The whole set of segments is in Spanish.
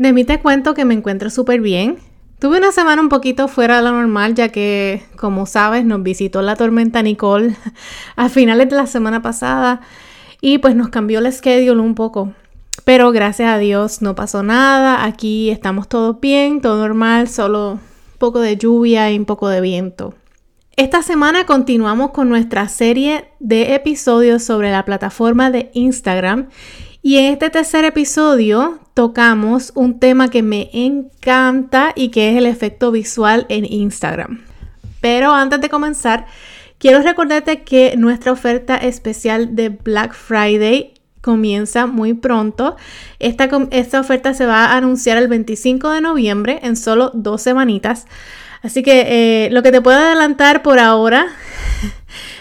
De mí te cuento que me encuentro súper bien. Tuve una semana un poquito fuera de lo normal ya que, como sabes, nos visitó la tormenta Nicole a finales de la semana pasada y pues nos cambió el schedule un poco. Pero gracias a Dios no pasó nada. Aquí estamos todos bien, todo normal, solo un poco de lluvia y un poco de viento. Esta semana continuamos con nuestra serie de episodios sobre la plataforma de Instagram y en este tercer episodio tocamos un tema que me encanta y que es el efecto visual en Instagram. Pero antes de comenzar, quiero recordarte que nuestra oferta especial de Black Friday comienza muy pronto. Esta, esta, oferta se va a anunciar el 25 de noviembre en solo dos semanitas. Así que eh, lo que te puedo adelantar por ahora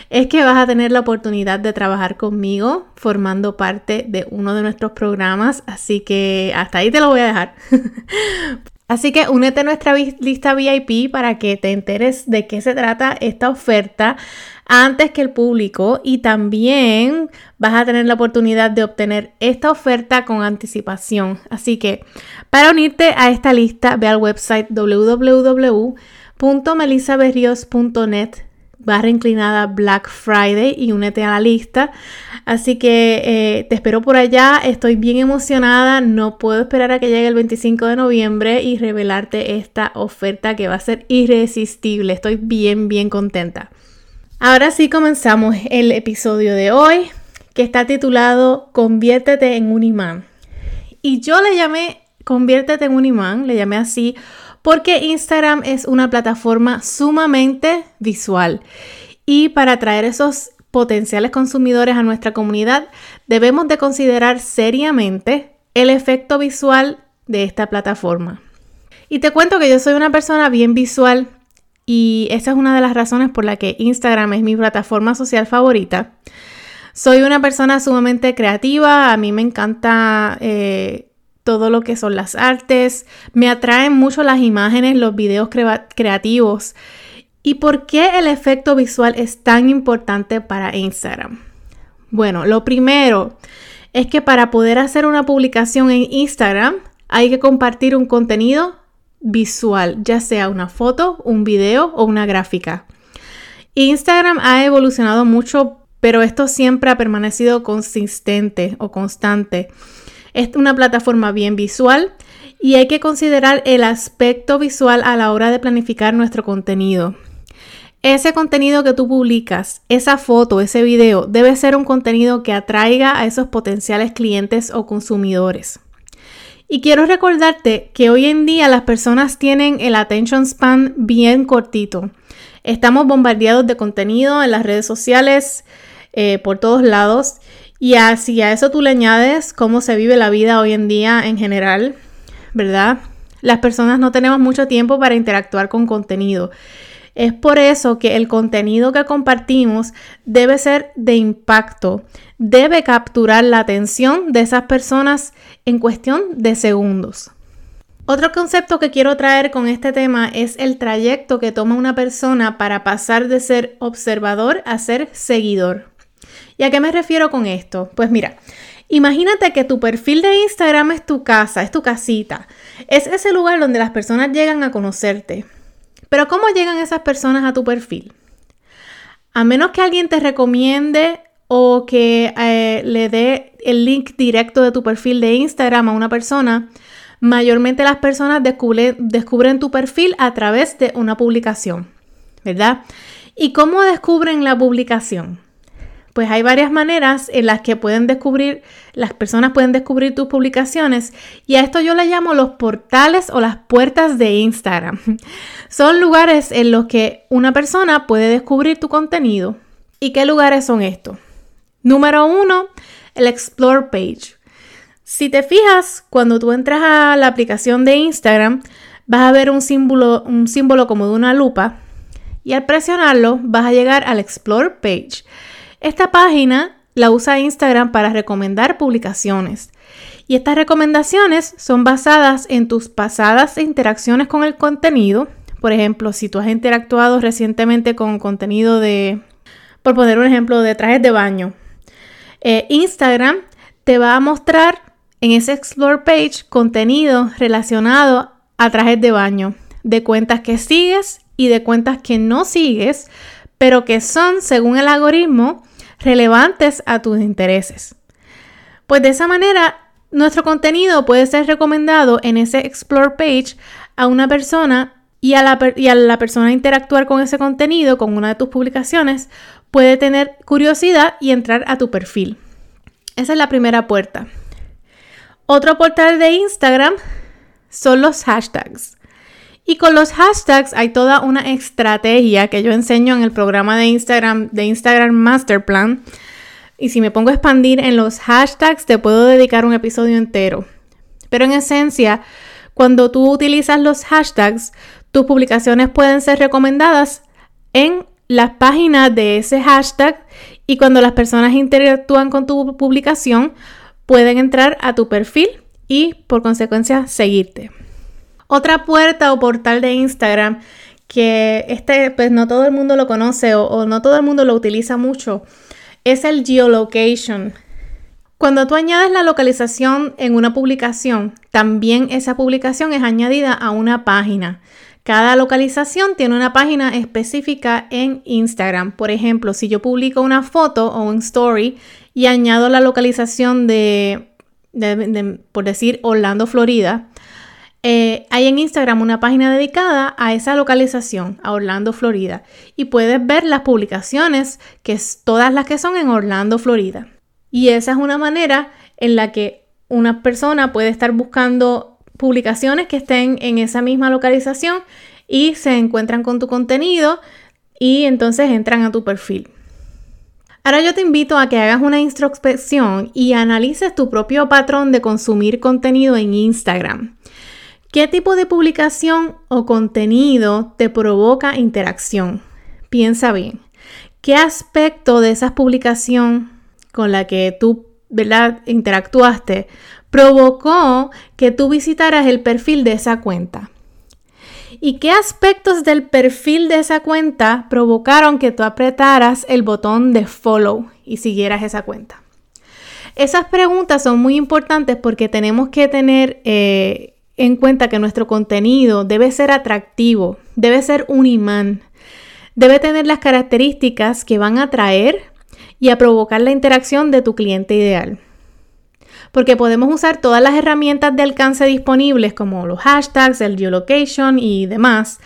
es que vas a tener la oportunidad de trabajar conmigo formando parte de uno de nuestros programas. Así que hasta ahí te lo voy a dejar. Así que únete a nuestra lista VIP para que te enteres de qué se trata esta oferta antes que el público y también vas a tener la oportunidad de obtener esta oferta con anticipación. Así que para unirte a esta lista ve al website www.melisaberrios.net barra inclinada Black Friday y únete a la lista. Así que eh, te espero por allá, estoy bien emocionada, no puedo esperar a que llegue el 25 de noviembre y revelarte esta oferta que va a ser irresistible. Estoy bien, bien contenta. Ahora sí comenzamos el episodio de hoy que está titulado Conviértete en un imán. Y yo le llamé Conviértete en un imán, le llamé así porque Instagram es una plataforma sumamente visual y para atraer esos potenciales consumidores a nuestra comunidad debemos de considerar seriamente el efecto visual de esta plataforma. Y te cuento que yo soy una persona bien visual y esa es una de las razones por la que Instagram es mi plataforma social favorita. Soy una persona sumamente creativa, a mí me encanta eh, todo lo que son las artes, me atraen mucho las imágenes, los videos creativos. ¿Y por qué el efecto visual es tan importante para Instagram? Bueno, lo primero es que para poder hacer una publicación en Instagram hay que compartir un contenido visual, ya sea una foto, un video o una gráfica. Instagram ha evolucionado mucho, pero esto siempre ha permanecido consistente o constante. Es una plataforma bien visual y hay que considerar el aspecto visual a la hora de planificar nuestro contenido. Ese contenido que tú publicas, esa foto, ese video, debe ser un contenido que atraiga a esos potenciales clientes o consumidores. Y quiero recordarte que hoy en día las personas tienen el attention span bien cortito. Estamos bombardeados de contenido en las redes sociales, eh, por todos lados, y así a eso tú le añades cómo se vive la vida hoy en día en general, ¿verdad? Las personas no tenemos mucho tiempo para interactuar con contenido. Es por eso que el contenido que compartimos debe ser de impacto, debe capturar la atención de esas personas en cuestión de segundos. Otro concepto que quiero traer con este tema es el trayecto que toma una persona para pasar de ser observador a ser seguidor. ¿Y a qué me refiero con esto? Pues mira, imagínate que tu perfil de Instagram es tu casa, es tu casita. Es ese lugar donde las personas llegan a conocerte. Pero ¿cómo llegan esas personas a tu perfil? A menos que alguien te recomiende o que eh, le dé el link directo de tu perfil de Instagram a una persona, mayormente las personas descubren tu perfil a través de una publicación, ¿verdad? ¿Y cómo descubren la publicación? Pues hay varias maneras en las que pueden descubrir, las personas pueden descubrir tus publicaciones y a esto yo le llamo los portales o las puertas de Instagram. Son lugares en los que una persona puede descubrir tu contenido. ¿Y qué lugares son estos? Número uno, el Explore Page. Si te fijas, cuando tú entras a la aplicación de Instagram, vas a ver un símbolo, un símbolo como de una lupa y al presionarlo vas a llegar al Explore page. Esta página la usa Instagram para recomendar publicaciones. Y estas recomendaciones son basadas en tus pasadas interacciones con el contenido. Por ejemplo, si tú has interactuado recientemente con contenido de, por poner un ejemplo, de trajes de baño. Eh, Instagram te va a mostrar en ese Explore page contenido relacionado a trajes de baño, de cuentas que sigues y de cuentas que no sigues, pero que son, según el algoritmo, relevantes a tus intereses. Pues de esa manera, nuestro contenido puede ser recomendado en ese Explore page a una persona y a, la, y a la persona interactuar con ese contenido, con una de tus publicaciones, puede tener curiosidad y entrar a tu perfil. Esa es la primera puerta. Otro portal de Instagram son los hashtags. Y con los hashtags hay toda una estrategia que yo enseño en el programa de Instagram, de Instagram Master Plan. Y si me pongo a expandir en los hashtags, te puedo dedicar un episodio entero. Pero en esencia, cuando tú utilizas los hashtags, tus publicaciones pueden ser recomendadas en las páginas de ese hashtag y cuando las personas interactúan con tu publicación, pueden entrar a tu perfil y por consecuencia seguirte. Otra puerta o portal de Instagram que este pues no todo el mundo lo conoce o, o no todo el mundo lo utiliza mucho es el geolocation. Cuando tú añades la localización en una publicación, también esa publicación es añadida a una página. Cada localización tiene una página específica en Instagram. Por ejemplo, si yo publico una foto o un story y añado la localización de, por decir, Orlando, Florida, eh, hay en Instagram una página dedicada a esa localización, a Orlando, Florida. Y puedes ver las publicaciones, que es todas las que son en Orlando, Florida. Y esa es una manera en la que una persona puede estar buscando publicaciones que estén en esa misma localización y se encuentran con tu contenido y entonces entran a tu perfil. Ahora yo te invito a que hagas una introspección y analices tu propio patrón de consumir contenido en Instagram. ¿Qué tipo de publicación o contenido te provoca interacción? Piensa bien. ¿Qué aspecto de esa publicación con la que tú ¿verdad? interactuaste provocó que tú visitaras el perfil de esa cuenta. ¿Y qué aspectos del perfil de esa cuenta provocaron que tú apretaras el botón de follow y siguieras esa cuenta? Esas preguntas son muy importantes porque tenemos que tener eh, en cuenta que nuestro contenido debe ser atractivo, debe ser un imán, debe tener las características que van a atraer y a provocar la interacción de tu cliente ideal porque podemos usar todas las herramientas de alcance disponibles como los hashtags, el geolocation y demás.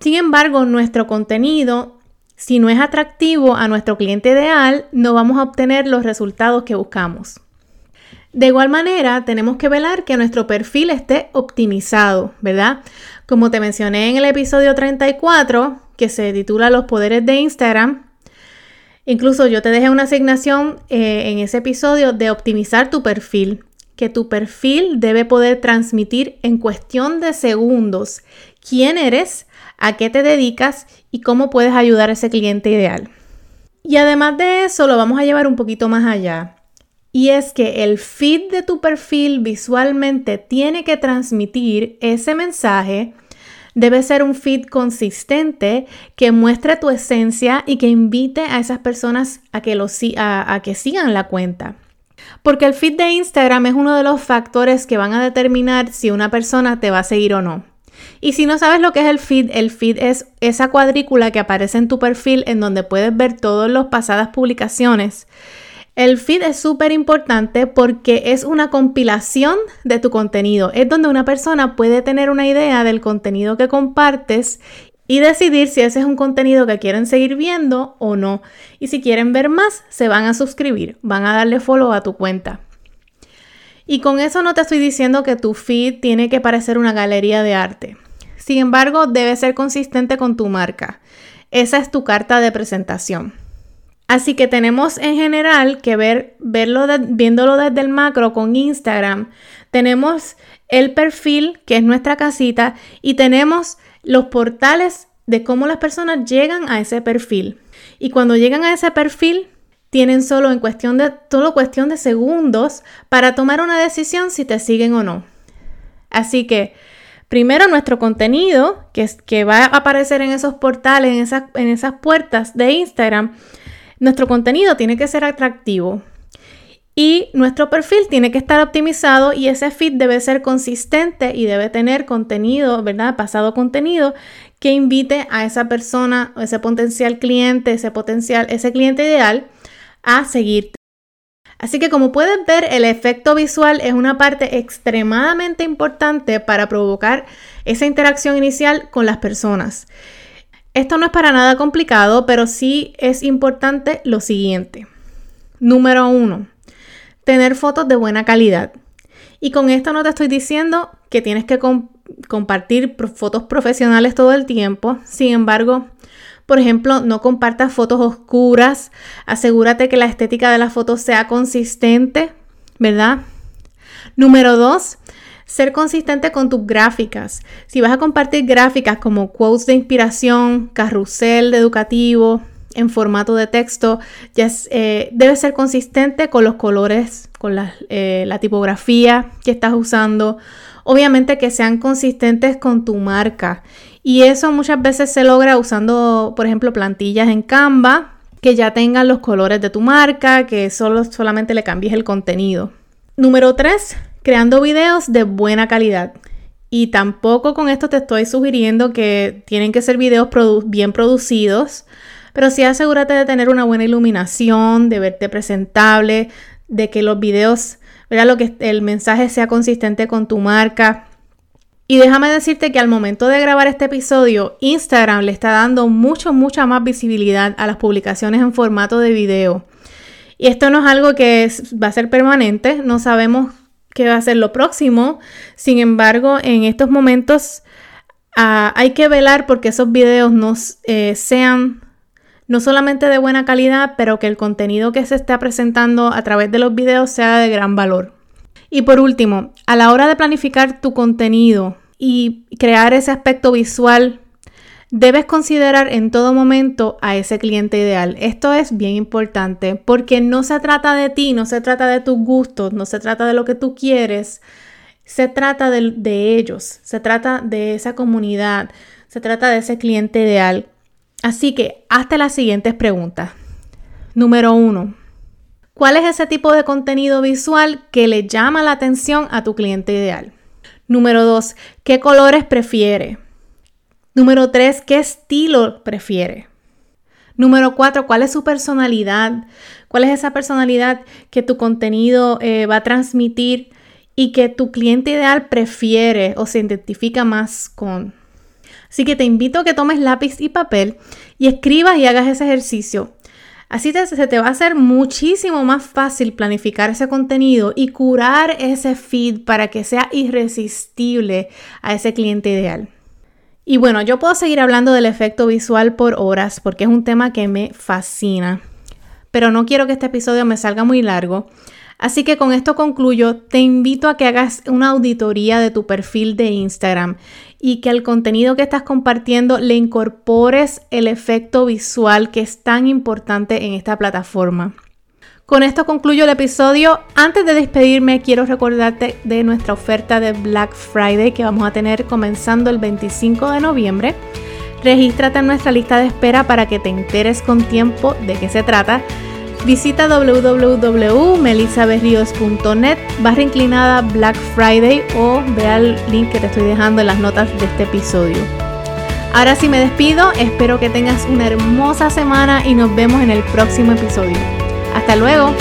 Sin embargo, nuestro contenido, si no es atractivo a nuestro cliente ideal, no vamos a obtener los resultados que buscamos. De igual manera, tenemos que velar que nuestro perfil esté optimizado, ¿verdad? Como te mencioné en el episodio 34, que se titula Los poderes de Instagram, Incluso yo te dejé una asignación eh, en ese episodio de optimizar tu perfil, que tu perfil debe poder transmitir en cuestión de segundos quién eres, a qué te dedicas y cómo puedes ayudar a ese cliente ideal. Y además de eso, lo vamos a llevar un poquito más allá. Y es que el feed de tu perfil visualmente tiene que transmitir ese mensaje Debe ser un feed consistente que muestre tu esencia y que invite a esas personas a que, a que sigan la cuenta. Porque el feed de Instagram es uno de los factores que van a determinar si una persona te va a seguir o no. Y si no sabes lo que es el feed, el feed es esa cuadrícula que aparece en tu perfil en donde puedes ver todas las pasadas publicaciones el feed es súper importante porque es una compilación de tu contenido. Es donde una persona puede tener una idea del contenido que compartes y decidir si ese es un contenido que quieren seguir viendo o no. Y si quieren ver más, se van a suscribir, van a darle follow a tu cuenta. Y con eso no te estoy diciendo que tu feed tiene que parecer una galería de arte. Sin embargo, debe ser consistente con tu marca. Esa es tu carta de presentación. Así que tenemos en general que ver, verlo viéndolo desde el macro con Instagram. Tenemos el perfil, que es nuestra casita, y tenemos los portales de cómo las personas llegan a ese perfil. Y cuando llegan a ese perfil, tienen solo en cuestión de, solo cuestión de segundos para tomar una decisión si te siguen o no. Así que, primero nuestro contenido, que, que va a aparecer en esos portales, en esas, en esas puertas de Instagram, nuestro contenido tiene que ser atractivo. Y nuestro perfil tiene que estar optimizado y ese feed debe ser consistente y debe tener contenido, ¿verdad? Pasado contenido que invite a esa persona, ese potencial cliente, ese potencial, ese cliente ideal a seguirte. Así que como puedes ver, el efecto visual es una parte extremadamente importante para provocar esa interacción inicial con las personas. Esto no es para nada complicado, pero sí es importante lo siguiente. Número uno, tener fotos de buena calidad. Y con esto no te estoy diciendo que tienes que compartir fotos profesionales todo el tiempo. Sin embargo, por ejemplo, no compartas fotos oscuras. Asegúrate que la estética de las fotos sea consistente, ¿verdad? Número dos, ser consistente con tus gráficas. Si vas a compartir gráficas como quotes de inspiración, carrusel educativo, en formato de texto, ya eh, debe ser consistente con los colores, con eh, la tipografía que estás usando. Obviamente que sean consistentes con tu marca. Y eso muchas veces se logra usando, por ejemplo, plantillas en Canva que ya tengan los colores de tu marca, que solo, solamente le cambies el contenido. Número 3, creando videos de buena calidad. Y tampoco con esto te estoy sugiriendo que tienen que ser videos bien producidos, pero sí asegúrate de tener una buena iluminación, de verte presentable, de que los videos, ¿verdad? Lo que el mensaje sea consistente con tu marca. Y déjame decirte que al momento de grabar este episodio, Instagram le está dando mucho, mucha más visibilidad a las publicaciones en formato de video. Y esto no es algo que va a ser permanente, no sabemos qué va a ser lo próximo. Sin embargo, en estos momentos ah, hay que velar porque esos videos no eh, sean no solamente de buena calidad, pero que el contenido que se está presentando a través de los videos sea de gran valor. Y por último, a la hora de planificar tu contenido y crear ese aspecto visual, debes considerar en todo momento a ese cliente ideal. Esto es bien importante porque no se trata de ti, no se trata de tus gustos, no se trata de lo que tú quieres, se trata de, de ellos, se trata de esa comunidad, se trata de ese cliente ideal. Así que hazte las siguientes preguntas. Número uno, ¿cuál es ese tipo de contenido visual que le llama la atención a tu cliente ideal? Número dos, ¿qué colores prefiere? Número tres, ¿qué estilo prefiere? Número cuatro, ¿cuál es su personalidad? ¿Cuál es esa personalidad que tu contenido eh, va a transmitir y que tu cliente ideal prefiere o se identifica más con? Así que te invito a que tomes lápiz y papel y escribas y hagas ese ejercicio. Así se te va a hacer muchísimo más fácil planificar ese contenido y curar ese feed para que sea irresistible a ese cliente ideal. Y bueno, yo puedo seguir hablando del efecto visual por horas porque es un tema que me fascina, pero no quiero que este episodio me salga muy largo. Así que con esto concluyo, te invito a que hagas una auditoría de tu perfil de Instagram y que al contenido que estás compartiendo le incorpores el efecto visual que es tan importante en esta plataforma. Con esto concluyo el episodio. Antes de despedirme, quiero recordarte de nuestra oferta de Black Friday que vamos a tener comenzando el 25 de noviembre. Regístrate en nuestra lista de espera para que te enteres con tiempo de qué se trata. Visita www.melisaberrios.net barra inclinada Black Friday o ve al link que te estoy dejando en las notas de este episodio. Ahora sí me despido, espero que tengas una hermosa semana y nos vemos en el próximo episodio. Hasta luego.